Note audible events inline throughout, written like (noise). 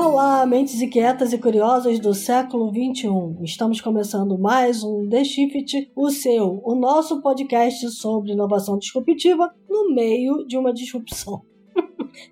Olá, mentes inquietas e curiosas do século XXI. Estamos começando mais um The Shift, o seu, o nosso podcast sobre inovação disruptiva no meio de uma disrupção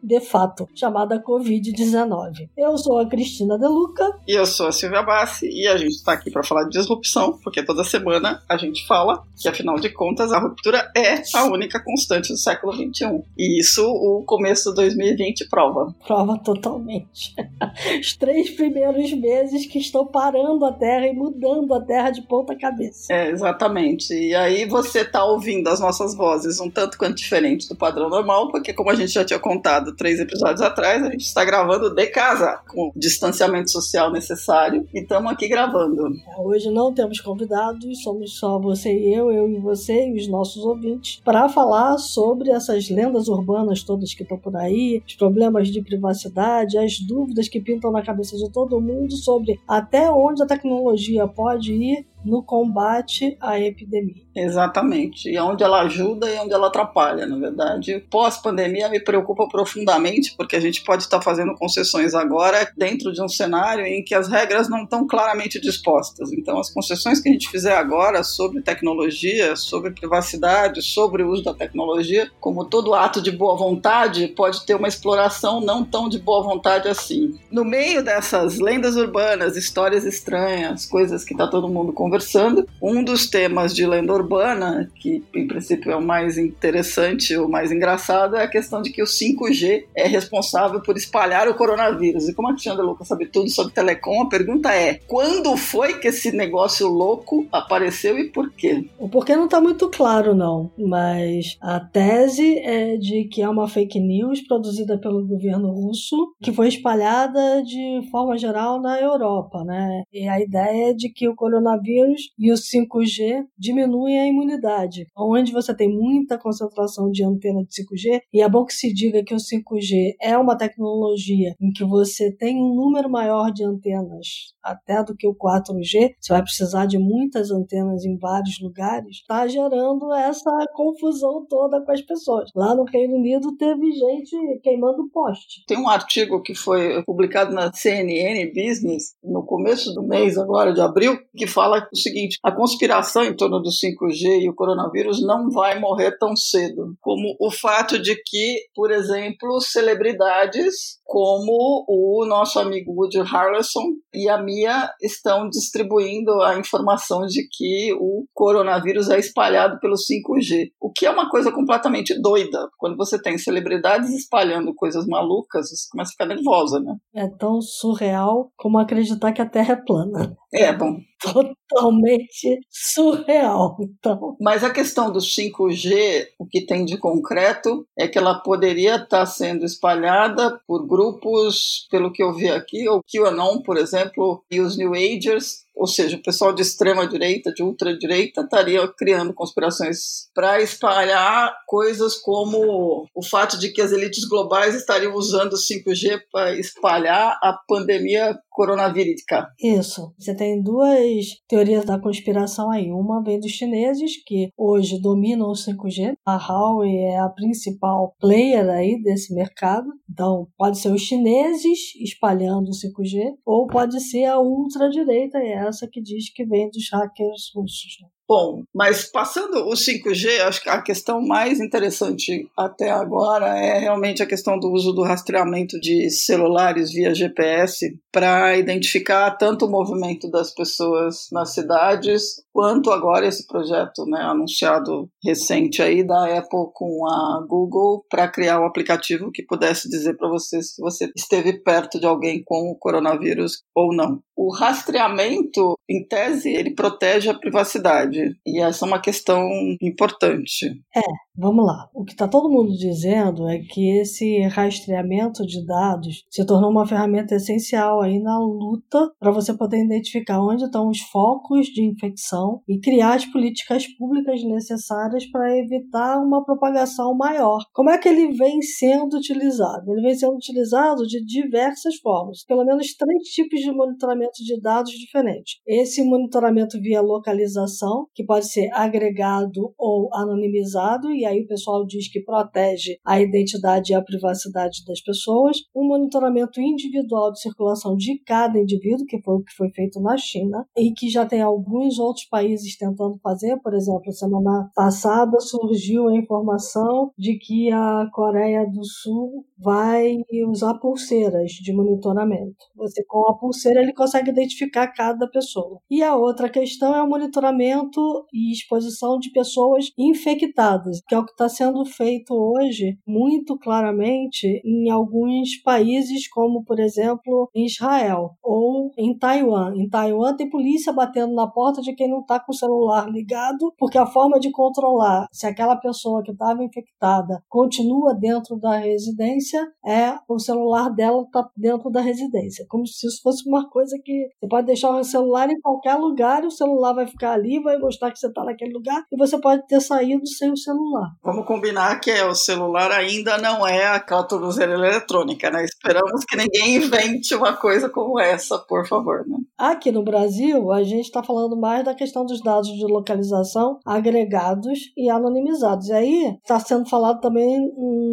de fato, chamada Covid-19. Eu sou a Cristina Deluca. E eu sou a Silvia Bassi, e a gente está aqui para falar de disrupção, porque toda semana a gente fala que, afinal de contas, a ruptura é a única constante do século XXI. E isso o começo de 2020 prova. Prova totalmente. (laughs) Os três primeiros meses que estão parando a Terra e mudando a Terra de ponta cabeça. É, exatamente. E aí você está ouvindo as nossas vozes um tanto quanto diferente do padrão normal, porque como a gente já tinha contado, três episódios atrás, a gente está gravando de casa, com o distanciamento social necessário, e estamos aqui gravando. Hoje não temos convidados, somos só você e eu, eu e você e os nossos ouvintes, para falar sobre essas lendas urbanas todas que estão por aí, os problemas de privacidade, as dúvidas que pintam na cabeça de todo mundo sobre até onde a tecnologia pode ir no combate à epidemia. Exatamente. E onde ela ajuda e onde ela atrapalha, na verdade. Pós-pandemia me preocupa profundamente, porque a gente pode estar fazendo concessões agora dentro de um cenário em que as regras não estão claramente dispostas. Então, as concessões que a gente fizer agora sobre tecnologia, sobre privacidade, sobre o uso da tecnologia, como todo ato de boa vontade, pode ter uma exploração não tão de boa vontade assim. No meio dessas lendas urbanas, histórias estranhas, coisas que está todo mundo conversando, conversando. Um dos temas de lenda urbana, que em princípio é o mais interessante, o mais engraçado, é a questão de que o 5G é responsável por espalhar o coronavírus. E como a Cristiana Lucas sabe tudo sobre telecom, a pergunta é: quando foi que esse negócio louco apareceu e por quê? O porquê não está muito claro, não. Mas a tese é de que é uma fake news produzida pelo governo russo que foi espalhada de forma geral na Europa, né? E a ideia é de que o coronavírus e o 5G diminuem a imunidade. Onde você tem muita concentração de antena de 5G, e é bom que se diga que o 5G é uma tecnologia em que você tem um número maior de antenas, até do que o 4G, você vai precisar de muitas antenas em vários lugares, está gerando essa confusão toda com as pessoas. Lá no Reino Unido teve gente queimando poste. Tem um artigo que foi publicado na CNN Business no começo do mês agora de abril que fala o seguinte: a conspiração em torno do 5G e o coronavírus não vai morrer tão cedo, como o fato de que, por exemplo, celebridades como o nosso amigo Woody Harrelson e a Mia estão distribuindo a informação de que o coronavírus é espalhado pelo 5G, o que é uma coisa completamente doida. Quando você tem celebridades espalhando coisas malucas, você começa a ficar nervosa, né? É tão surreal como acreditar que a Terra é plana. É, bom, totalmente surreal. Então. Mas a questão do 5G, o que tem de concreto é que ela poderia estar sendo espalhada por grupos, pelo que eu vi aqui, o QAnon, por exemplo, e os New Agers ou seja, o pessoal de extrema direita, de ultradireita, estaria criando conspirações para espalhar coisas como o fato de que as elites globais estariam usando o 5G para espalhar a pandemia coronavírica. Isso. Você tem duas teorias da conspiração aí. Uma vem dos chineses, que hoje dominam o 5G. A Huawei é a principal player aí desse mercado. Então, pode ser os chineses espalhando o 5G, ou pode ser a ultradireita, é essa que diz que vem dos hackers russos. Né? Bom, mas passando o 5G, acho que a questão mais interessante até agora é realmente a questão do uso do rastreamento de celulares via GPS para identificar tanto o movimento das pessoas nas cidades, quanto agora esse projeto né, anunciado recente aí da Apple com a Google para criar um aplicativo que pudesse dizer para você se você esteve perto de alguém com o coronavírus ou não. O rastreamento, em tese, ele protege a privacidade e essa é uma questão importante. É, vamos lá. O que está todo mundo dizendo é que esse rastreamento de dados se tornou uma ferramenta essencial aí na luta para você poder identificar onde estão os focos de infecção e criar as políticas públicas necessárias para evitar uma propagação maior. Como é que ele vem sendo utilizado? Ele vem sendo utilizado de diversas formas, pelo menos três tipos de monitoramento de dados diferentes. Esse monitoramento via localização, que pode ser agregado ou anonimizado, e aí o pessoal diz que protege a identidade e a privacidade das pessoas, um monitoramento individual de circulação de cada indivíduo, que foi o que foi feito na China, e que já tem alguns outros países tentando fazer, por exemplo, semana passada surgiu a informação de que a Coreia do Sul vai usar pulseiras de monitoramento. Você com a pulseira ele consegue identificar cada pessoa. E a outra questão é o monitoramento e exposição de pessoas infectadas, que é o que está sendo feito hoje muito claramente em alguns países, como por exemplo em Israel ou em Taiwan. Em Taiwan tem polícia batendo na porta de quem não está com o celular ligado, porque a forma de controlar se aquela pessoa que estava infectada continua dentro da residência é o celular dela está dentro da residência, como se isso fosse uma coisa que você pode deixar o celular em qualquer lugar e o celular vai ficar ali, vai mostrar que você está naquele lugar e você pode ter saído sem o celular. Vamos combinar que é, o celular ainda não é aquela tornozeleira eletrônica, né? Esperamos que ninguém invente uma coisa como essa, por favor. Né? Aqui no Brasil, a gente está falando mais da questão dos dados de localização agregados e anonimizados. E aí está sendo falado também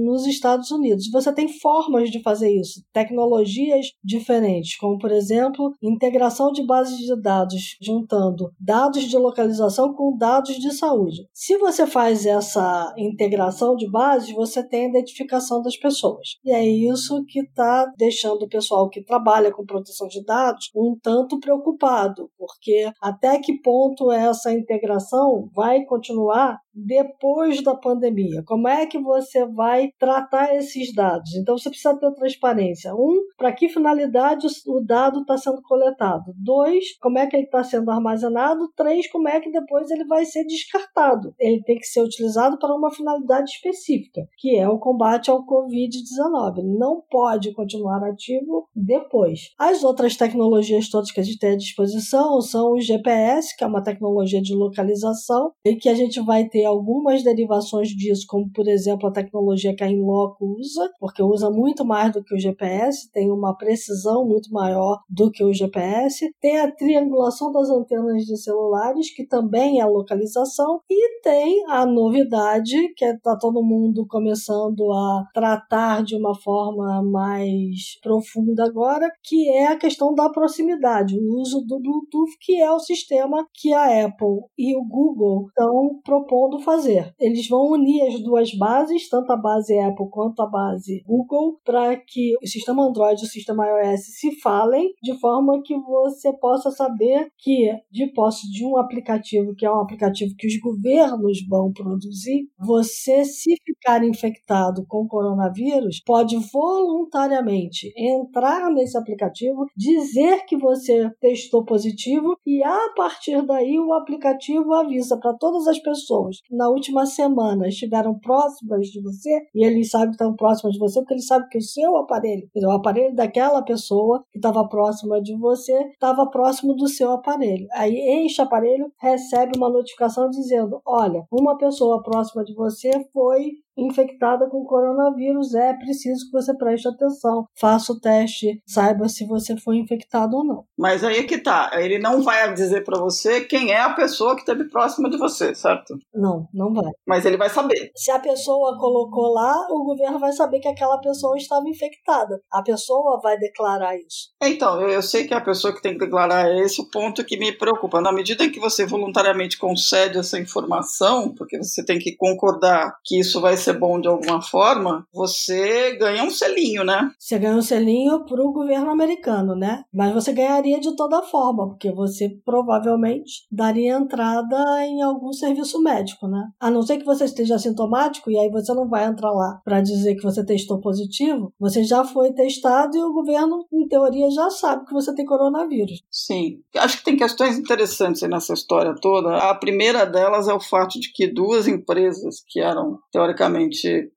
nos Estados Unidos. Você tem formas de fazer isso, tecnologias diferentes, como por exemplo, integração de bases de dados, juntando dados de localização com dados de saúde. Se você faz essa integração de bases, você tem a identificação das pessoas. E é isso que está deixando o pessoal que trabalha com proteção de dados um tanto preocupado, porque até que ponto essa integração vai continuar depois da pandemia? Como é que você vai tratar esses dados? Então você precisa ter transparência. Um, para que finalidade o dado está sendo coletado? Dois, como é que ele está sendo armazenado? Três, como é que depois ele vai ser descartado? Ele tem que ser utilizado para uma finalidade específica, que é o combate ao Covid-19. Ele não pode continuar ativo depois. As outras tecnologias todas que a gente tem à disposição são o GPS, que é uma tecnologia de localização, e que a gente vai ter algumas derivações disso, como por exemplo a tecnologia que a Inloco usa, porque usa muito mais do que o GPS, tem uma precisão muito maior do que o GPS. Tem a triangulação das antenas de celulares, que também é localização, e tem a novidade que está todo mundo começando a tratar de uma forma mais profunda agora, que é a questão da proximidade, o uso do Bluetooth, que é o sistema que a Apple e o Google estão propondo fazer. Eles vão unir as duas bases, tanto a base Apple quanto a base Google, para que o sistema Android e o sistema iOS se falem de forma que você possa saber que, de posse de um aplicativo, que é um aplicativo que os governos vão produzir, você, se ficar infectado com coronavírus, pode voluntariamente entrar nesse aplicativo, dizer que você testou positivo e a partir daí o aplicativo avisa para todas as pessoas na última semana estiveram próximas de você, e ele sabe que estão próximas de você, porque ele sabe que o seu aparelho, o aparelho daquela pessoa que estava próxima de você, estava próximo do seu aparelho. Aí este aparelho recebe uma notificação dizendo: olha, uma pessoa próxima de você foi infectada com coronavírus, é preciso que você preste atenção, faça o teste, saiba se você foi infectado ou não. Mas aí é que tá, ele não vai dizer para você quem é a pessoa que esteve próxima de você, certo? Não, não vai. Mas ele vai saber. Se a pessoa colocou lá, o governo vai saber que aquela pessoa estava infectada. A pessoa vai declarar isso. Então, eu sei que a pessoa que tem que declarar é esse o ponto que me preocupa. Na medida em que você voluntariamente concede essa informação, porque você tem que concordar que isso vai ser bom de alguma forma, você ganha um selinho, né? Você ganha um selinho para o governo americano, né? Mas você ganharia de toda forma, porque você provavelmente daria entrada em algum serviço médico, né? A não ser que você esteja sintomático e aí você não vai entrar lá para dizer que você testou positivo, você já foi testado e o governo, em teoria, já sabe que você tem coronavírus. Sim. Acho que tem questões interessantes nessa história toda. A primeira delas é o fato de que duas empresas que eram, teoricamente,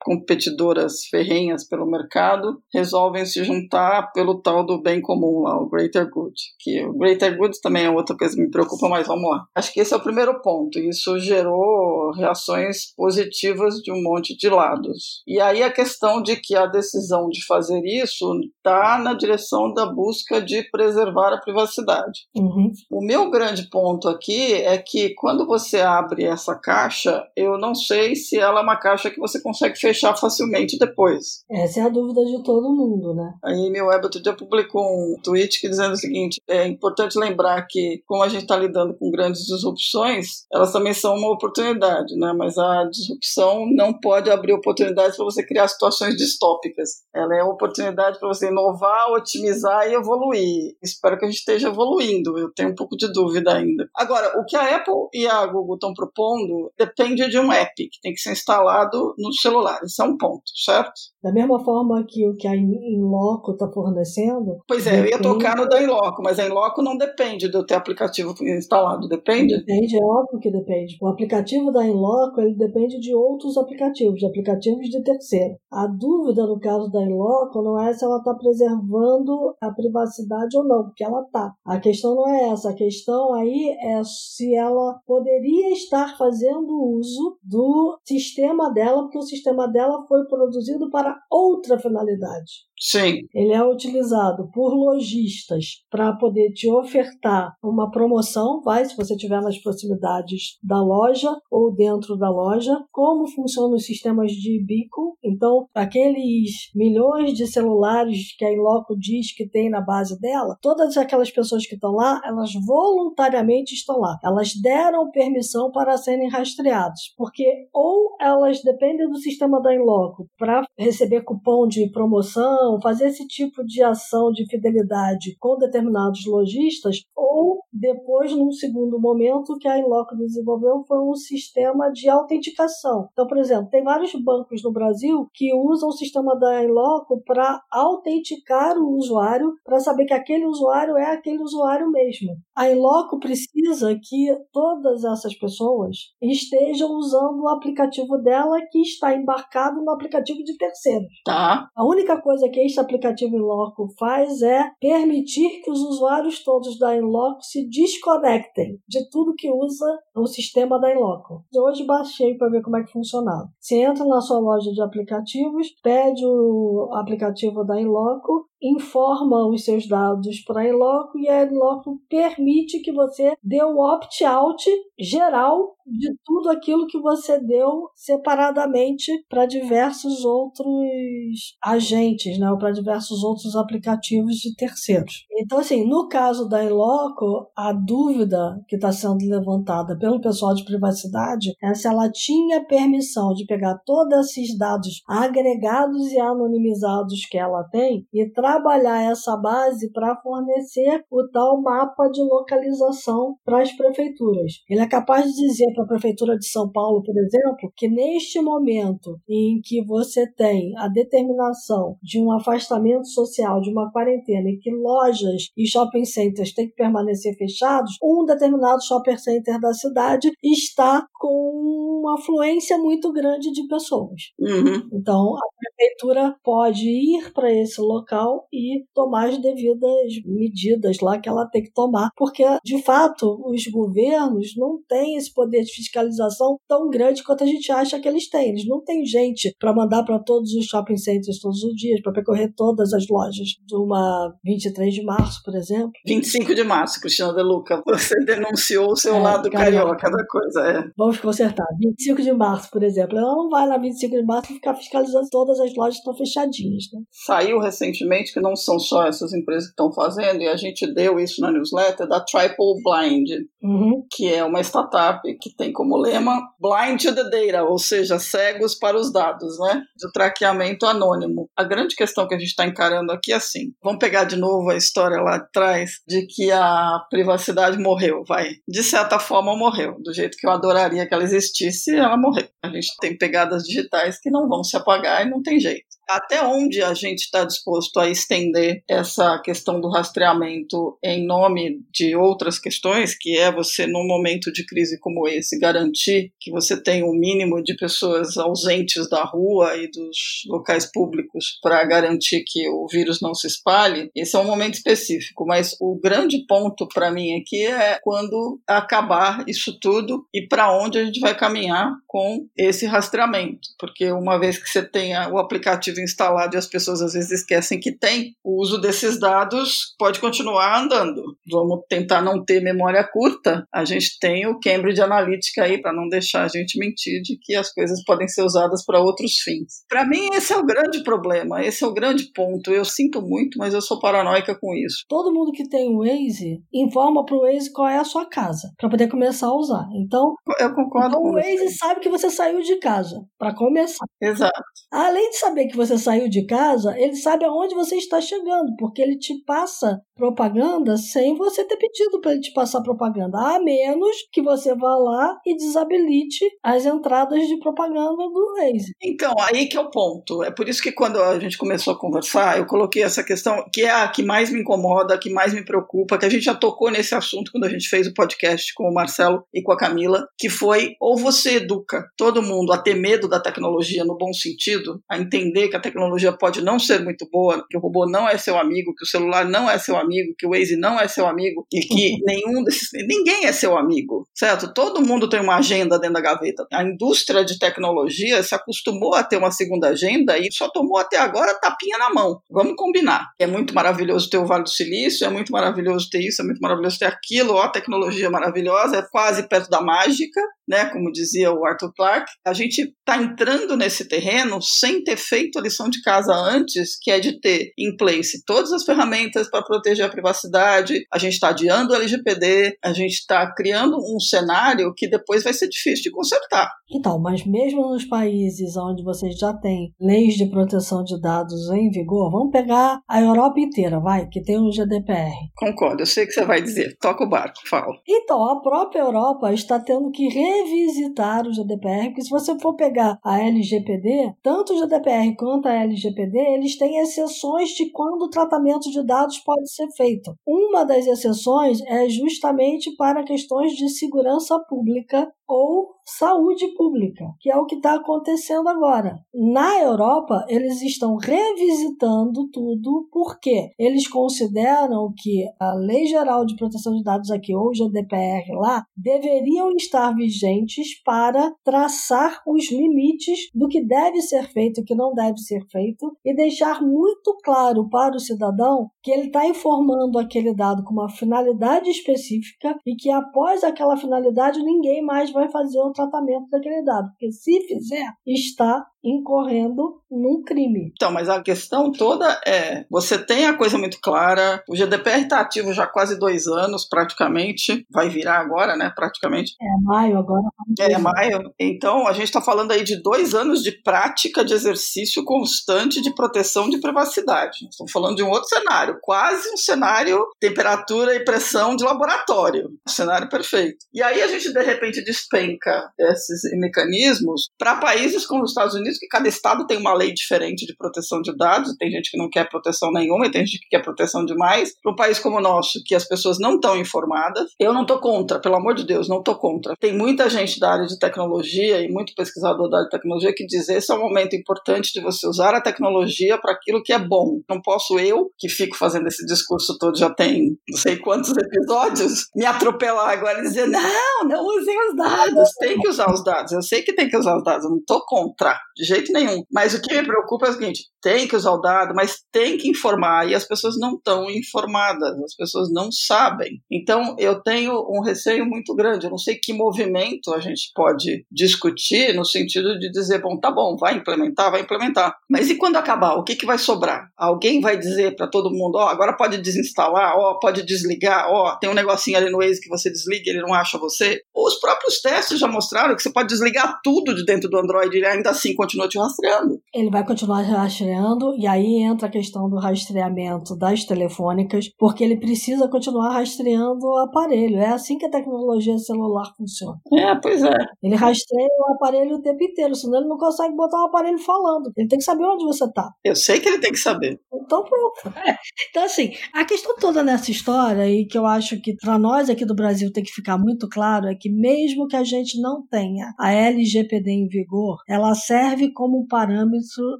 competidoras ferrenhas pelo mercado, resolvem se juntar pelo tal do bem comum lá, o greater good. Que o greater good também é outra coisa que me preocupa, mas vamos lá. Acho que esse é o primeiro ponto. Isso gerou reações positivas de um monte de lados. E aí a questão de que a decisão de fazer isso está na direção da busca de preservar a privacidade. Uhum. O meu grande ponto aqui é que quando você abre essa caixa, eu não sei se ela é uma caixa que você consegue fechar facilmente depois. Essa é a dúvida de todo mundo, né? Aí meu web outro dia publicou um tweet que dizendo o seguinte: é importante lembrar que, como a gente está lidando com grandes disrupções, elas também são uma oportunidade, né? Mas a disrupção não pode abrir oportunidades para você criar situações distópicas. Ela é uma oportunidade para você inovar, otimizar e evoluir. Espero que a gente esteja evoluindo. Eu tenho um pouco de dúvida ainda. Agora, o que a Apple e a Google estão propondo depende de um app que tem que ser instalado no celular. Esse é um ponto, certo? Da mesma forma que o que a Inloco está fornecendo. Pois é, depende... eu ia tocar no da Inloco, mas a Inloco não depende de eu ter aplicativo instalado, depende? Depende, é óbvio que depende. O aplicativo da Inloco ele depende de outros aplicativos, de aplicativos de terceiro. A dúvida no caso da Inloco não é se ela está preservando a privacidade ou não, porque ela está. A questão não é essa, a questão aí é se ela poderia estar fazendo uso do sistema dela, porque o sistema dela foi produzido para outra finalidade. Sim. Ele é utilizado por lojistas para poder te ofertar uma promoção, vai se você estiver nas proximidades da loja ou dentro da loja, como funcionam os sistemas de beacon. Então, aqueles milhões de celulares que a Inloco diz que tem na base dela, todas aquelas pessoas que estão lá, elas voluntariamente estão lá. Elas deram permissão para serem rastreadas, porque ou elas dependem do sistema da Inloco para receber cupom de promoção fazer esse tipo de ação de fidelidade com determinados lojistas, ou depois, num segundo momento, que a Inloco desenvolveu foi um sistema de autenticação. Então, por exemplo, tem vários bancos no Brasil que usam o sistema da Inloco para autenticar o usuário, para saber que aquele usuário é aquele usuário mesmo. A Inloco precisa que todas essas pessoas estejam usando o aplicativo dela que está embarcado no aplicativo de terceiros. Tá. A única coisa que este aplicativo Inloco faz é permitir que os usuários todos da Inloco se desconectem de tudo que usa o sistema da Inloco. Hoje baixei para ver como é que funcionava. Você entra na sua loja de aplicativos, pede o aplicativo da Inloco, informa os seus dados para a Inloco e a Inloco permite que você dê o opt-out geral de tudo aquilo que você deu separadamente para diversos outros agentes, né, ou para diversos outros aplicativos de terceiros. Então, assim, no caso da Inloco, a dúvida que está sendo levantada pelo pessoal de privacidade é se ela tinha permissão de pegar todos esses dados agregados e anonimizados que ela tem e trabalhar essa base para fornecer o tal mapa de localização para as prefeituras. Ele é capaz de dizer para a Prefeitura de São Paulo, por exemplo, que neste momento em que você tem a determinação de um afastamento social, de uma quarentena, e que lojas e shopping centers têm que permanecer fechados, um determinado shopping center da cidade está com uma afluência muito grande de pessoas. Uhum. Então, a prefeitura pode ir para esse local e tomar as devidas medidas lá que ela tem que tomar, porque, de fato, os governos não têm esse poder de fiscalização tão grande quanto a gente acha que eles têm. Eles não têm gente para mandar para todos os shopping centers todos os dias, para percorrer todas as lojas de uma 23 de março, por exemplo. 25 de março, Cristina De Luca. Você denunciou o seu é, lado carioca, carioca da coisa, é. Vamos consertar. 25 de março, por exemplo. Ela não vai lá 25 de março e ficar fiscalizando todas as lojas que estão fechadinhas. Né? Saiu recentemente que não são só essas empresas que estão fazendo, e a gente deu isso na newsletter, da Triple Blind, uhum. que é uma startup que tem como lema Blind to the Data, ou seja, cegos para os dados, né? De traqueamento anônimo. A grande questão que a gente está encarando aqui é assim: vamos pegar de novo a história lá atrás de que a privacidade morreu, vai. De certa forma morreu. Do jeito que eu adoraria que ela existisse, ela morreu. A gente tem pegadas digitais que não vão se apagar e não tem jeito. Até onde a gente está disposto a estender essa questão do rastreamento em nome de outras questões, que é você, num momento de crise como esse, garantir que você tem um mínimo de pessoas ausentes da rua e dos locais públicos para garantir que o vírus não se espalhe. Esse é um momento específico, mas o grande ponto para mim aqui é quando acabar isso tudo e para onde a gente vai caminhar com esse rastreamento, porque uma vez que você tenha o aplicativo instalado e as pessoas às vezes esquecem que tem, o uso desses dados pode continuar andando. Vamos tentar não ter memória curta. A gente tem o Cambridge Analytica aí para não deixar a gente mentir de que as coisas podem ser usadas para outros fins. Para mim esse é o grande problema, esse é o grande ponto. Eu sinto muito, mas eu sou paranoica com isso. Todo mundo que tem o Waze informa para o Waze qual é a sua casa para poder começar a usar. Então, eu concordo então com o Waze sabe que você saiu de casa para começar. Exato. Além de saber que você saiu de casa, ele sabe aonde você está chegando, porque ele te passa propaganda sem você ter pedido para ele te passar propaganda, a menos que você vá lá e desabilite as entradas de propaganda do Waze. Então, aí que é o ponto. É por isso que quando a gente começou a conversar, eu coloquei essa questão que é a que mais me incomoda, a que mais me preocupa, que a gente já tocou nesse assunto quando a gente fez o podcast com o Marcelo e com a Camila, que foi ou você educa todo mundo a ter medo da tecnologia no bom sentido, a entender que a tecnologia pode não ser muito boa, que o robô não é seu amigo, que o celular não é seu amigo, que o Waze não é seu amigo e que (laughs) nenhum desses ninguém é seu amigo, certo? Todo mundo tem uma agenda dentro da gaveta. A indústria de tecnologia se acostumou a ter uma segunda agenda e só tomou até agora tapinha na mão. Vamos combinar. É muito maravilhoso ter o Vale do Silício, é muito maravilhoso ter isso, é muito maravilhoso ter aquilo, ó, a tecnologia maravilhosa, é quase perto da mágica, né? Como dizia o Arthur Clarke. A gente está entrando nesse terreno sem ter feito a lição de casa antes, que é de ter em place todas as ferramentas para proteger a privacidade. A gente está adiando o LGPD, a gente está criando um cenário que depois vai ser difícil de consertar. Então, mas mesmo nos países onde vocês já têm leis de proteção de dados em vigor, vamos pegar a Europa inteira, vai, que tem o GDPR. Concordo, eu sei que você vai dizer. Toca o barco, fala. Então, a própria Europa está tendo que revisitar o GDPR, porque se você for pegar a LGPD, tanto o GDPR quanto a LGPD, eles têm exceções de quando o tratamento de dados pode ser feito. Uma das exceções é justamente para questões de segurança pública ou saúde pública, que é o que está acontecendo agora. Na Europa, eles estão revisitando tudo porque eles consideram que a Lei Geral de Proteção de Dados aqui, ou GDPR lá, deveriam estar vigentes para traçar os limites do que deve ser feito e que não deve ser feito e deixar muito claro para o cidadão que ele está informando aquele dado com uma finalidade específica e que após aquela finalidade ninguém mais vai fazer o tratamento daquele dado, porque se fizer, está incorrendo num crime. Então, mas a questão toda é: você tem a coisa muito clara, o GDPR está ativo já há quase dois anos, praticamente, vai virar agora, né? Praticamente. É maio agora. É maio. Então, a gente está falando aí de dois anos de prática de exercício constante de proteção de privacidade. Estamos falando de um outro cenário, quase um cenário temperatura e pressão de laboratório. Um cenário perfeito. E aí a gente, de repente, despenca esses mecanismos para países como os Estados Unidos que cada estado tem uma lei diferente de proteção de dados, tem gente que não quer proteção nenhuma e tem gente que quer proteção demais. Para um país como o nosso, que as pessoas não estão informadas, eu não estou contra, pelo amor de Deus, não estou contra. Tem muita gente da área de tecnologia e muito pesquisador da área de tecnologia que diz esse é um momento importante de você usar a tecnologia para aquilo que é bom. Não posso eu, que fico fazendo esse discurso todo já tem não sei quantos episódios, me atropelar agora e dizer não, não usem os dados, tem que usar os dados. Eu sei que tem que usar os dados, eu não estou contra, de jeito nenhum. Mas o que me preocupa é o seguinte: tem que usar o dado, mas tem que informar. E as pessoas não estão informadas, as pessoas não sabem. Então eu tenho um receio muito grande. Eu não sei que movimento a gente pode discutir no sentido de dizer, bom, tá bom, vai implementar, vai implementar. Mas e quando acabar? O que, que vai sobrar? Alguém vai dizer para todo mundo, ó, oh, agora pode desinstalar, ó, oh, pode desligar, ó, oh, tem um negocinho ali no Waze que você desliga, ele não acha você. Os próprios testes já mostraram que você pode desligar tudo de dentro do Android e ainda assim continua te rastreando. Ele vai continuar rastreando, e aí entra a questão do rastreamento das telefônicas, porque ele precisa continuar rastreando o aparelho. É assim que a tecnologia celular funciona. É, pois é. Ele rastreia o aparelho o tempo inteiro, senão ele não consegue botar o aparelho falando. Ele tem que saber onde você está. Eu sei que ele tem que saber. Então pronto. É. Então, assim, a questão toda nessa história, e que eu acho que para nós aqui do Brasil tem que ficar muito claro, é que mesmo que a gente não tenha a LGPD em vigor, ela serve como um parâmetro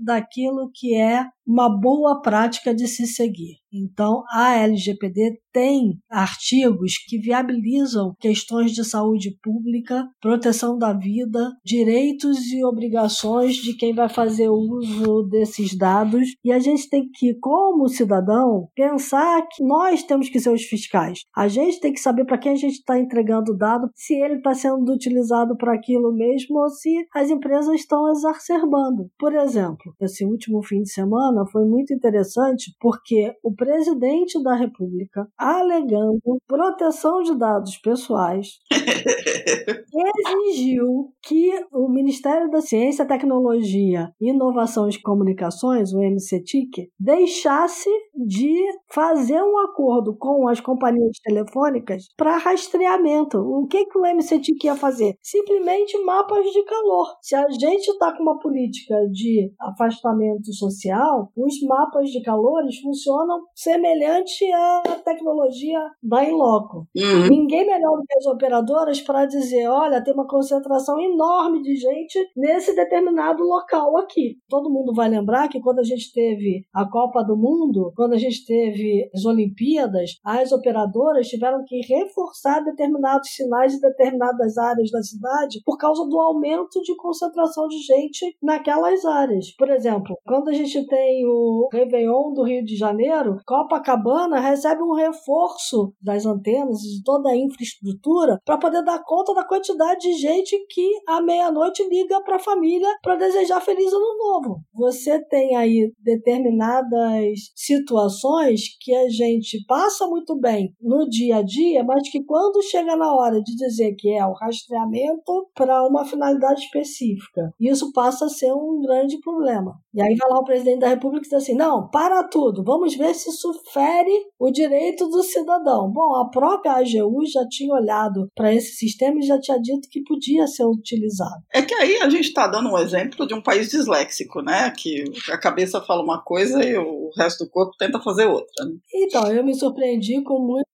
daquilo que é uma boa prática de se seguir. Então, a LGPD tem artigos que viabilizam questões de saúde pública, proteção da vida, direitos e obrigações de quem vai fazer uso desses dados. E a gente tem que, como cidadão, pensar que nós temos que ser os fiscais. A gente tem que saber para quem a gente está entregando o dado, se ele está sendo utilizado para aquilo mesmo ou se as empresas estão exacerbando. Por exemplo, esse último fim de semana foi muito interessante porque o presidente da República, alegando proteção de dados pessoais, (laughs) exigiu que o Ministério da Ciência, Tecnologia, Inovação e Comunicações, o MCTIC, deixasse de fazer um acordo com as companhias telefônicas para rastreamento. O que, que o MCTIC ia fazer? Simplesmente mapas de calor. Se a gente está com uma política de afastamento social, os mapas de calores funcionam semelhante à tecnologia da Inloco. Uhum. Ninguém melhor do que as operadoras para dizer, olha, tem uma concentração enorme de gente nesse determinado local aqui. Todo mundo vai lembrar que quando a gente teve a Copa do Mundo, quando a gente teve as Olimpíadas, as operadoras tiveram que reforçar determinados sinais em determinadas áreas da cidade por causa do aumento de concentração de gente naquelas áreas. Por exemplo, quando a gente tem o Réveillon do Rio de Janeiro, Copacabana recebe um reforço das antenas e de toda a infraestrutura para poder dar conta da quantidade de gente que à meia-noite liga para a família para desejar feliz ano novo. Você tem aí determinadas situações que a gente passa muito bem no dia a dia, mas que quando chega na hora de dizer que é o rastreamento para uma finalidade específica, isso passa a ser um grande problema. E aí vai lá o presidente da República e diz assim: não, para tudo, vamos ver se isso fere o direito do cidadão. Bom, a própria AGU já tinha olhado para esse sistema e já tinha dito que podia ser utilizado. É que aí a gente está dando um exemplo de um país disléxico, né? Que a cabeça fala uma coisa e o resto do corpo tenta fazer outra. Né? Então, eu me surpreendi com muito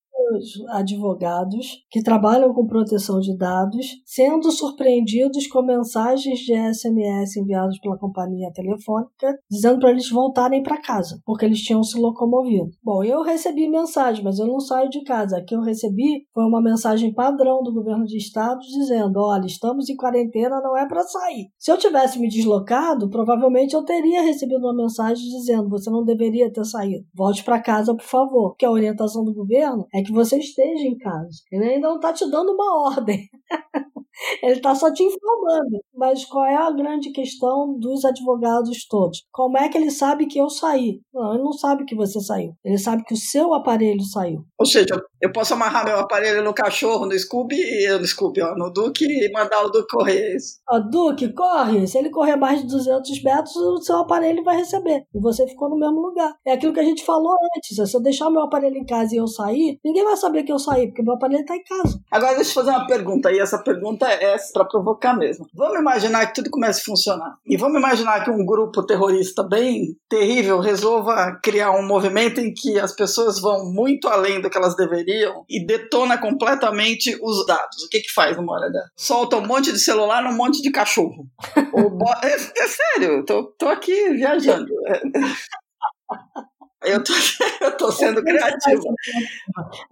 advogados que trabalham com proteção de dados sendo surpreendidos com mensagens de SMS enviadas pela companhia telefônica dizendo para eles voltarem para casa, porque eles tinham se locomovido. Bom, eu recebi mensagem, mas eu não saio de casa. A que eu recebi foi uma mensagem padrão do governo de estado dizendo: olha, estamos em quarentena, não é para sair. Se eu tivesse me deslocado, provavelmente eu teria recebido uma mensagem dizendo: você não deveria ter saído. Volte para casa, por favor. Que a orientação do governo é que você esteja em casa. Ele ainda não está te dando uma ordem. (laughs) Ele está só te informando. Mas qual é a grande questão dos advogados todos? Como é que ele sabe que eu saí? Não, ele não sabe que você saiu. Ele sabe que o seu aparelho saiu. Ou seja, eu posso amarrar meu aparelho no cachorro, no Scooby, no Scooby, ó, no Duque e mandar o Duque correr. Ó, Duque, corre! Se ele correr mais de 200 metros, o seu aparelho vai receber. E você ficou no mesmo lugar. É aquilo que a gente falou antes. Se eu deixar meu aparelho em casa e eu sair, ninguém vai saber que eu saí, porque meu aparelho está em casa. Agora deixa eu fazer uma pergunta, e essa pergunta é para provocar mesmo. Vamos imaginar que tudo comece a funcionar. E vamos imaginar que um grupo terrorista bem terrível resolva criar um movimento em que as pessoas vão muito além do que elas deveriam e detona completamente os dados. O que que faz numa hora dessa? Solta um monte de celular num monte de cachorro. (laughs) é, é, sério, tô, tô aqui viajando. (laughs) É. Eu tô, (laughs) eu tô sendo criativo.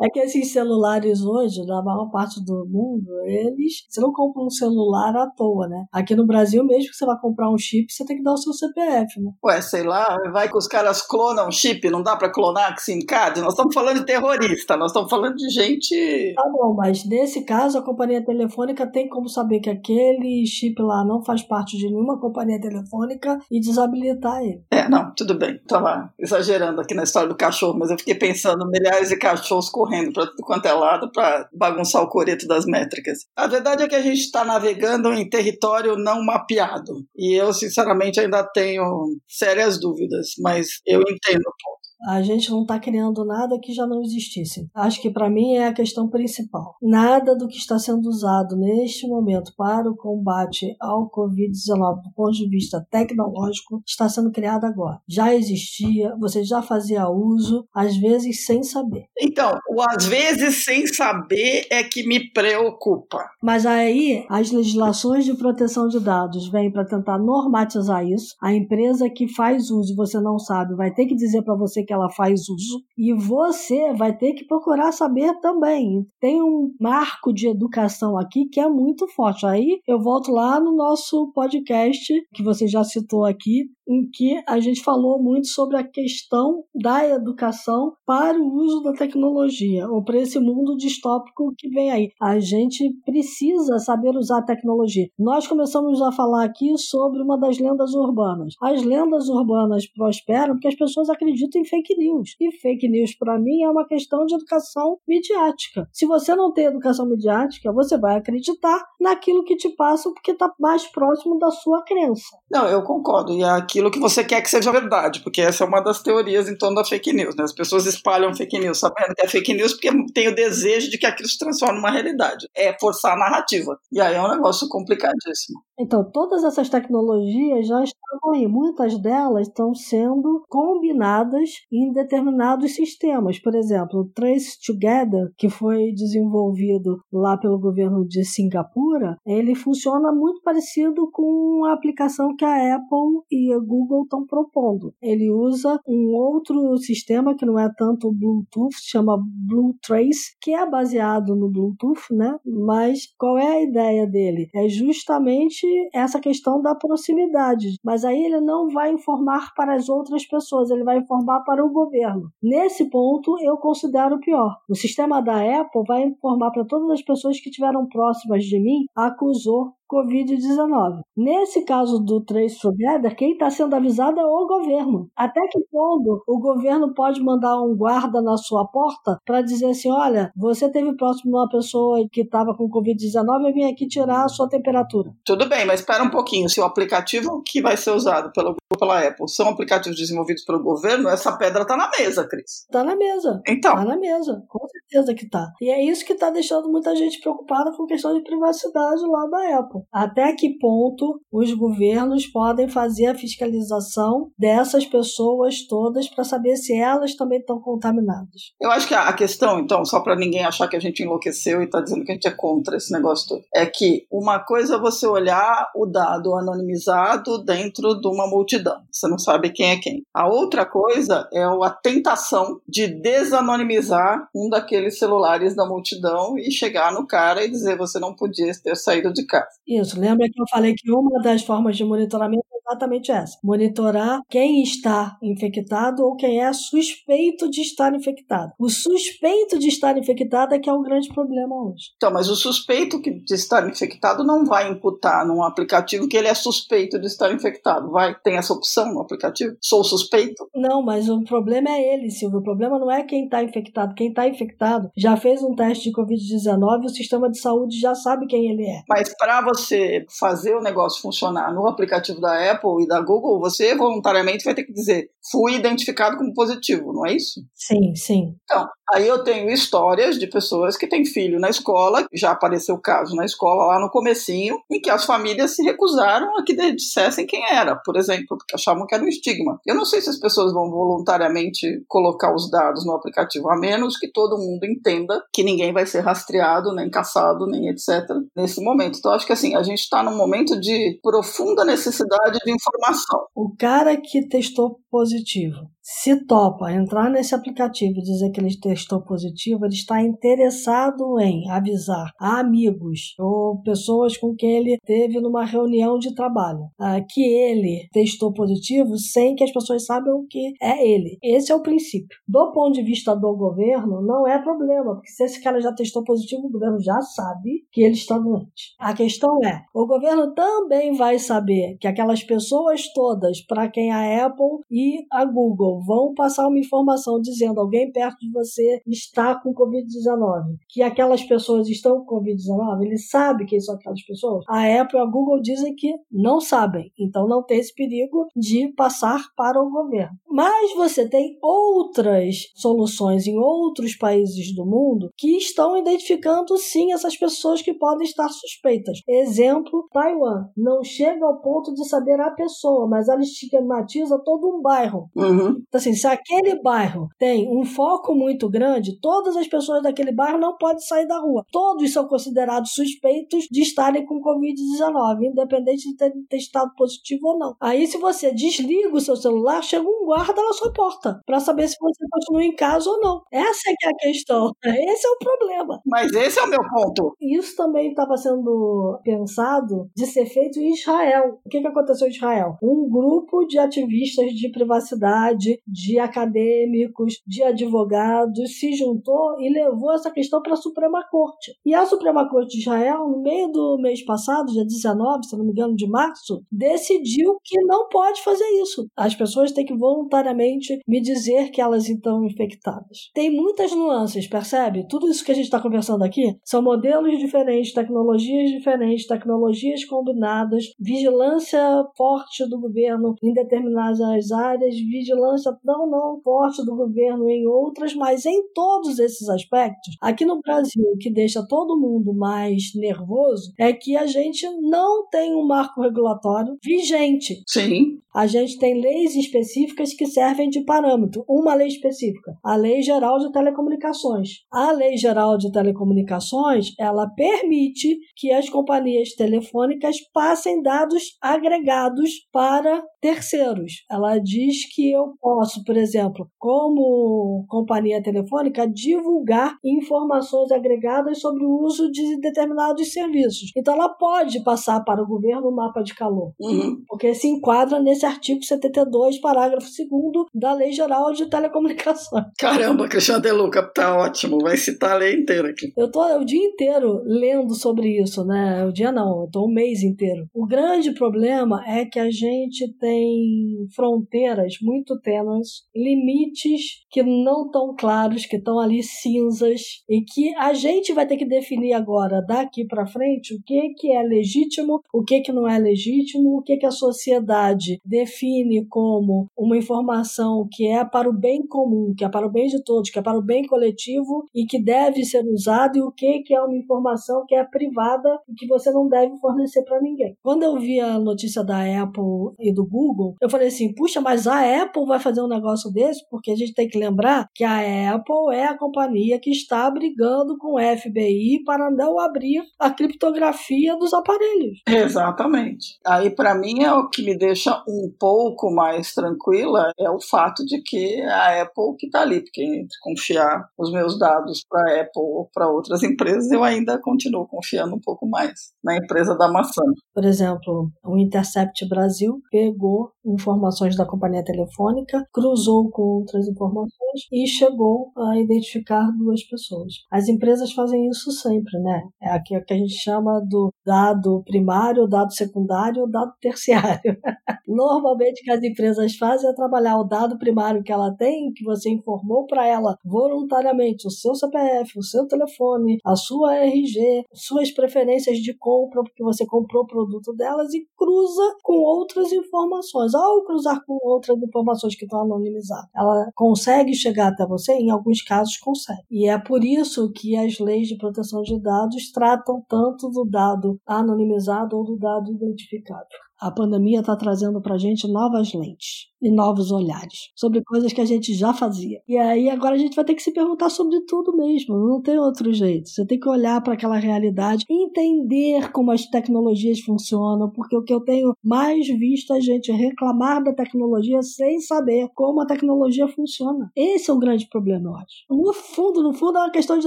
É que esses celulares hoje, na maior parte do mundo, eles. Você não compra um celular à toa, né? Aqui no Brasil, mesmo que você vá comprar um chip, você tem que dar o seu CPF, né? Ué, sei lá, vai que os caras clonam chip, não dá pra clonar que se encade. Nós estamos falando de terrorista, nós estamos falando de gente. Tá bom, mas nesse caso, a companhia telefônica tem como saber que aquele chip lá não faz parte de nenhuma companhia telefônica e desabilitar ele. É, não, tudo bem. Tava exagerando aqui na história do cachorro, mas eu fiquei pensando milhares de cachorros correndo para tudo quanto é lado para bagunçar o coreto das métricas. A verdade é que a gente está navegando em território não mapeado. E eu, sinceramente, ainda tenho sérias dúvidas, mas eu entendo o ponto. A gente não está criando nada que já não existisse. Acho que para mim é a questão principal. Nada do que está sendo usado neste momento para o combate ao Covid-19 do ponto de vista tecnológico está sendo criado agora. Já existia, você já fazia uso, às vezes sem saber. Então, o às vezes sem saber é que me preocupa. Mas aí as legislações de proteção de dados vêm para tentar normatizar isso. A empresa que faz uso e você não sabe vai ter que dizer para você que ela faz uso e você vai ter que procurar saber também. Tem um marco de educação aqui que é muito forte. Aí eu volto lá no nosso podcast que você já citou aqui, em que a gente falou muito sobre a questão da educação para o uso da tecnologia, ou para esse mundo distópico que vem aí. A gente precisa saber usar a tecnologia. Nós começamos a falar aqui sobre uma das lendas urbanas. As lendas urbanas prosperam porque as pessoas acreditam em fake news. E fake news, para mim, é uma questão de educação midiática. Se você não tem educação midiática, você vai acreditar naquilo que te passa porque está mais próximo da sua crença. Não, eu concordo. E aqui aquilo que você quer que seja verdade, porque essa é uma das teorias em torno da fake news. Né? As pessoas espalham fake news sabendo que é fake news porque tem o desejo de que aquilo se transforme numa realidade. É forçar a narrativa. E aí é um negócio complicadíssimo. Então, todas essas tecnologias já estavam aí. Muitas delas estão sendo combinadas em determinados sistemas. Por exemplo, o Trace Together, que foi desenvolvido lá pelo governo de Singapura, ele funciona muito parecido com a aplicação que a Apple e a Google estão propondo. Ele usa um outro sistema que não é tanto Bluetooth, chama Bluetrace, que é baseado no Bluetooth, né? Mas qual é a ideia dele? É justamente essa questão da proximidade. Mas aí ele não vai informar para as outras pessoas, ele vai informar para o governo. Nesse ponto, eu considero pior. O sistema da Apple vai informar para todas as pessoas que estiveram próximas de mim, acusou Covid-19. Nesse caso do Trace Together, quem está sendo avisado é o governo. Até que ponto o governo pode mandar um guarda na sua porta para dizer assim: olha, você teve próximo de uma pessoa que estava com Covid-19 e vim aqui tirar a sua temperatura. Tudo bem, mas espera um pouquinho. Se o aplicativo que vai ser usado pelo, pela Apple são aplicativos desenvolvidos pelo governo, essa pedra está na mesa, Cris. Está na mesa. Então. Está na mesa, com certeza que está. E é isso que está deixando muita gente preocupada com questão de privacidade lá da Apple. Até que ponto os governos podem fazer a fiscalização dessas pessoas todas para saber se elas também estão contaminadas? Eu acho que a questão, então, só para ninguém achar que a gente enlouqueceu e está dizendo que a gente é contra esse negócio todo, é que uma coisa é você olhar o dado anonimizado dentro de uma multidão. Você não sabe quem é quem. A outra coisa é a tentação de desanonimizar um daqueles celulares da multidão e chegar no cara e dizer você não podia ter saído de casa. Isso, lembra que eu falei que uma das formas de monitoramento exatamente essa: monitorar quem está infectado ou quem é suspeito de estar infectado. O suspeito de estar infectado é que é um grande problema hoje. Então, mas o suspeito de estar infectado não vai imputar num aplicativo que ele é suspeito de estar infectado. Vai? Tem essa opção no aplicativo? Sou suspeito? Não, mas o problema é ele, Silvio. O problema não é quem está infectado. Quem está infectado já fez um teste de Covid-19 o sistema de saúde já sabe quem ele é. Mas para você você fazer o negócio funcionar no aplicativo da Apple e da Google, você voluntariamente vai ter que dizer fui identificado como positivo, não é isso? Sim, sim. Então, aí eu tenho histórias de pessoas que têm filho na escola, já apareceu o caso na escola lá no comecinho, em que as famílias se recusaram a que dissessem quem era, por exemplo, porque achavam que era um estigma. Eu não sei se as pessoas vão voluntariamente colocar os dados no aplicativo, a menos que todo mundo entenda que ninguém vai ser rastreado, nem caçado, nem etc. nesse momento. Então, acho que assim, a gente está num momento de profunda necessidade de informação. O cara que testou positivo se topa entrar nesse aplicativo e dizer que ele testou positivo, ele está interessado em avisar amigos ou pessoas com quem ele teve numa reunião de trabalho uh, que ele testou positivo sem que as pessoas saibam que é ele. Esse é o princípio. Do ponto de vista do governo, não é problema, porque se esse cara já testou positivo, o governo já sabe que ele está doente. A questão é, o governo também vai saber que aquelas pessoas todas para quem a Apple e a Google vão passar uma informação dizendo alguém perto de você está com Covid-19, que aquelas pessoas estão com Covid-19, ele sabe quem são aquelas pessoas? A Apple e a Google dizem que não sabem, então não tem esse perigo de passar para o governo. Mas você tem outras soluções em outros países do mundo que estão identificando sim essas pessoas que podem estar suspeitas. Exemplo, Taiwan não chega ao ponto de saber a pessoa, mas ela estigmatiza todo um bairro. Uhum. Então, assim, se aquele bairro tem um foco muito grande, todas as pessoas daquele bairro não podem sair da rua. Todos são considerados suspeitos de estarem com Covid-19, independente de terem testado positivo ou não. Aí, se você desliga o seu celular, chega um guarda na sua porta para saber se você continua em casa ou não. Essa é que é a questão. (laughs) Esse é o problema. Mas esse é o meu ponto. Isso também estava sendo pensado de ser feito em Israel. O que, que aconteceu em Israel? Um grupo de ativistas de privacidade, de acadêmicos, de advogados se juntou e levou essa questão para a Suprema Corte. E a Suprema Corte de Israel, no meio do mês passado, dia 19, se não me engano, de março, decidiu que não pode fazer isso. As pessoas têm que voluntariamente me dizer que elas estão infectadas. Tem muitas nuances, percebe? Tudo isso que a gente está conversando aqui são modelos diferentes, tecnologias diferentes, tecnologias combinadas, vigilância forte do governo em determinadas áreas, vigilância não, não forte do governo em outras, mas em todos esses aspectos, aqui no Brasil, o que deixa todo mundo mais nervoso é que a gente não tem um marco regulatório vigente. Sim. A gente tem leis específicas que servem de parâmetro. Uma lei específica, a Lei Geral de Telecomunicações. A Lei Geral de Telecomunicações, ela permite que as companhias telefônicas passem dados agregados para terceiros. Ela diz que eu posso, por exemplo, como companhia telefônica, divulgar informações agregadas sobre o uso de determinados serviços. Então, ela pode passar para o governo o mapa de calor, Uhum. porque se enquadra nesse artigo 72, parágrafo 2 da Lei Geral de Telecomunicações. Caramba, Cristiano De Luca, tá ótimo. Vai citar a lei inteira aqui. Eu tô o dia inteiro lendo sobre isso, né? O dia não, eu tô um mês inteiro. O grande problema é que a gente tem fronteiras muito tênues, limites que não estão claros, que estão ali cinzas, e que a gente vai ter que definir agora, daqui para frente, o que, que é legítimo, o que, que não é legítimo, o que, que a sociedade define como uma informação que é para o bem comum, que é para o bem de todos, que é para o bem coletivo e que deve ser usado, e o que, que é uma informação que é privada e que você não deve fornecer para ninguém. Quando eu vi a notícia da Apple e do Google, eu falei assim: puxa, mas a Apple vai fazer um negócio desse? Porque a gente tem que lembrar que a Apple é a companhia que está brigando com o FBI para não abrir a criptografia dos aparelhos. Exatamente. Aí, para mim, é o que me deixa um pouco mais tranquila é o fato de que a Apple que está ali, porque entre confiar os meus dados para a Apple ou para outras empresas, eu ainda continuo confiando um pouco mais na empresa da maçã. Por exemplo, o Intercept Brasil pegou informações da companhia telefônica, cruzou com outras informações e chegou a identificar duas pessoas. As empresas fazem isso sempre, né? É aquilo que a gente chama do dado primário, dado secundário, dado terciário. (laughs) Normalmente o que as empresas fazem é trabalhar o dado primário que ela tem, que você informou para ela voluntariamente, o seu CPF, o seu telefone, a sua RG, suas preferências de compra, porque você comprou o produto delas e cruza com outras informações. Ao cruzar com outras informações que estão anonimizadas, ela consegue chegar até você? Em alguns casos consegue. E é por isso que as leis de proteção de dados tratam tanto do dado anonimizado ou do dado identificado. A pandemia está trazendo para a gente novas lentes e novos olhares sobre coisas que a gente já fazia. E aí agora a gente vai ter que se perguntar sobre tudo mesmo, não tem outro jeito. Você tem que olhar para aquela realidade, entender como as tecnologias funcionam, porque o que eu tenho mais visto é a gente reclamar da tecnologia sem saber como a tecnologia funciona. Esse é um grande problema, eu acho. No fundo, no fundo é uma questão de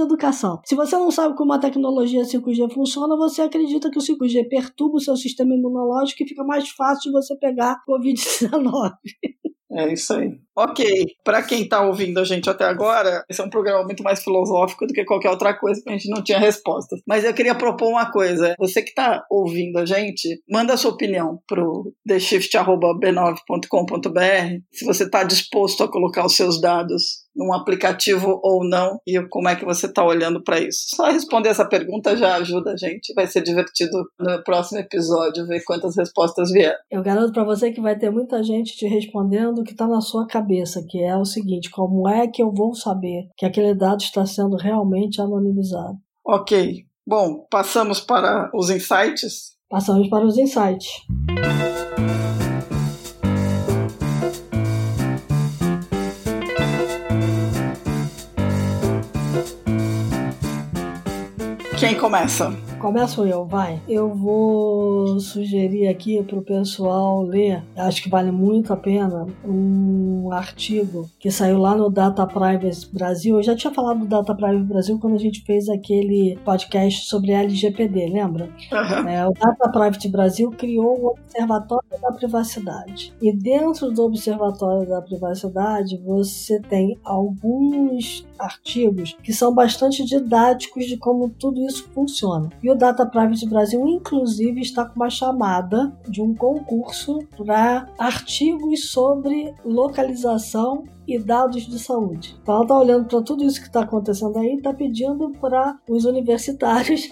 educação. Se você não sabe como a tecnologia 5G funciona, você acredita que o 5G perturba o seu sistema imunológico e fica mais fácil de você pegar Covid-19. (laughs) É isso aí. Ok, para quem está ouvindo a gente até agora, esse é um programa muito mais filosófico do que qualquer outra coisa, que a gente não tinha respostas. Mas eu queria propor uma coisa. Você que está ouvindo a gente, manda a sua opinião pro theshift.b9.com.br se você está disposto a colocar os seus dados num aplicativo ou não e como é que você está olhando para isso. Só responder essa pergunta já ajuda a gente. Vai ser divertido no próximo episódio ver quantas respostas vieram. Eu garanto para você que vai ter muita gente te respondendo o que está na sua cabeça, que é o seguinte: como é que eu vou saber que aquele dado está sendo realmente anonimizado? Ok. Bom, passamos para os insights. Passamos para os insights. Começa? Começo eu, vai. Eu vou sugerir aqui para o pessoal ler, acho que vale muito a pena, um artigo que saiu lá no Data Privacy Brasil. Eu já tinha falado do Data Privacy Brasil quando a gente fez aquele podcast sobre LGPD, lembra? Uhum. É, o Data Privacy Brasil criou o Observatório da Privacidade. E dentro do Observatório da Privacidade, você tem alguns artigos que são bastante didáticos de como tudo isso funciona. E o Data Privacy Brasil, inclusive, está com uma chamada de um concurso para artigos sobre localização e dados de saúde. Então ela está olhando para tudo isso que está acontecendo aí e está pedindo para os universitários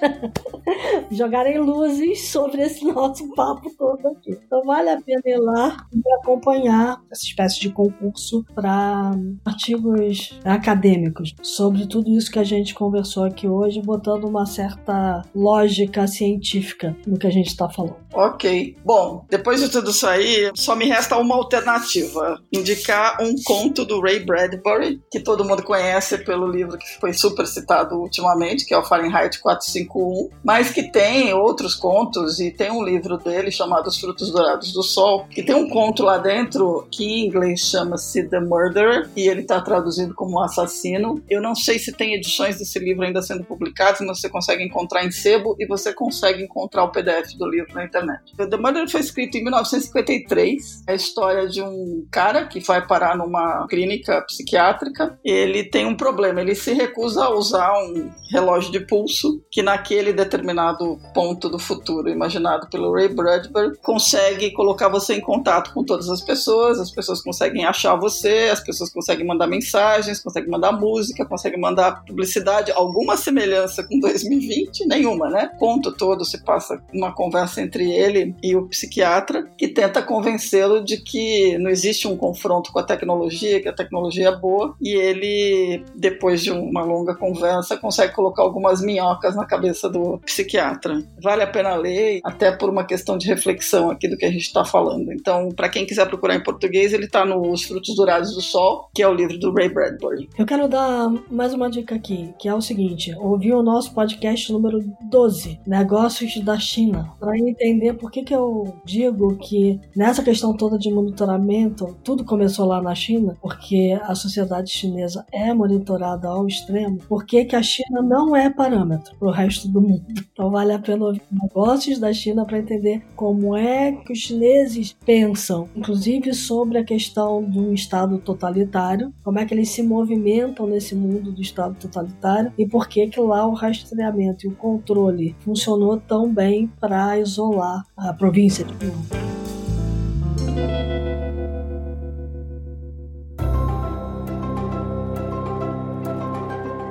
(laughs) jogarem luzes sobre esse nosso papo todo aqui. Então vale a pena ir lá e acompanhar essa espécie de concurso para artigos acadêmicos sobre tudo isso que a gente conversou aqui hoje, botando uma certa lógica científica no que a gente está falando. Ok. Bom, depois de tudo isso aí, só me resta uma alternativa: indicar um conto do Ray Bradbury, que todo mundo conhece pelo livro que foi super citado ultimamente, que é o Fahrenheit 451, mas que tem outros contos e tem um livro dele chamado Os Frutos Dourados do Sol, que tem um conto lá dentro que em inglês chama-se The Murderer e ele está traduzido como Assassino. Eu não sei se tem edições desse livro ainda sendo publicadas, mas você consegue encontrar em sebo e você consegue encontrar o PDF do livro na internet. The Murderer foi escrito em 1953, é a história de um cara que vai parar numa clínica psiquiátrica, ele tem um problema, ele se recusa a usar um relógio de pulso que naquele determinado ponto do futuro imaginado pelo Ray Bradbury consegue colocar você em contato com todas as pessoas, as pessoas conseguem achar você, as pessoas conseguem mandar mensagens, conseguem mandar música, conseguem mandar publicidade, alguma semelhança com (laughs) 2020? Nenhuma, né? O ponto todo se passa uma conversa entre ele e o psiquiatra que tenta convencê-lo de que não existe um confronto com a tecnologia, que a tecnologia é boa, e ele, depois de uma longa conversa, consegue colocar algumas minhocas na cabeça do psiquiatra. Vale a pena ler, até por uma questão de reflexão aqui do que a gente está falando. Então, para quem quiser procurar em português, ele está no Os Frutos Dourados do Sol, que é o livro do Ray Bradbury. Eu quero dar mais uma dica aqui, que é o seguinte: ouvi o nosso podcast número 12, Negócios da China, para entender por que, que eu digo que nessa questão toda de monitoramento, tudo começou lá na China, porque a sociedade chinesa é monitorada ao extremo, por que, a China não é parâmetro para o resto do mundo? (laughs) Então vale a pena ouvir negócios da China para entender como é que os chineses pensam, inclusive sobre a questão do Estado totalitário, como é que eles se movimentam nesse mundo do Estado totalitário e por que, que lá o rastreamento e o controle funcionou tão bem para isolar a província de Wuhan.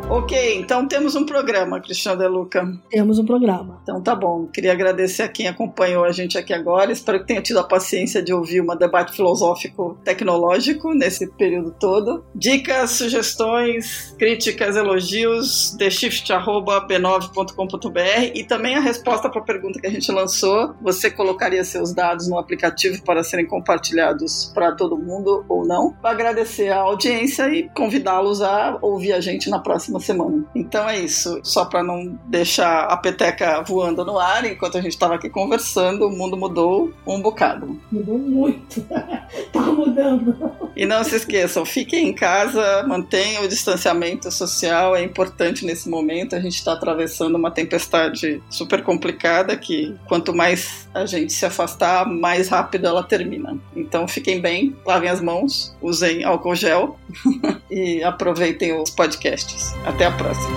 Ok, então temos um programa, Cristiano De Luca. Temos um programa. Então tá bom. Queria agradecer a quem acompanhou a gente aqui agora. Espero que tenha tido a paciência de ouvir um debate filosófico tecnológico nesse período todo. Dicas, sugestões, críticas, elogios, theshift.b9.com.br e também a resposta para a pergunta que a gente lançou. Você colocaria seus dados no aplicativo para serem compartilhados para todo mundo ou não? Vou agradecer a audiência e convidá-los a ouvir a gente na próxima próxima semana. Então é isso. Só para não deixar a peteca voando no ar, enquanto a gente estava aqui conversando, o mundo mudou um bocado. Mudou muito. (laughs) tá mudando. E não se esqueçam, fiquem em casa, mantenham o distanciamento social, é importante nesse momento. A gente está atravessando uma tempestade super complicada que quanto mais a gente se afastar, mais rápido ela termina. Então fiquem bem, lavem as mãos, usem álcool gel (laughs) e aproveitem os podcasts. Até a próxima.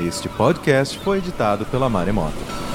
Este podcast foi editado pela Maremoto.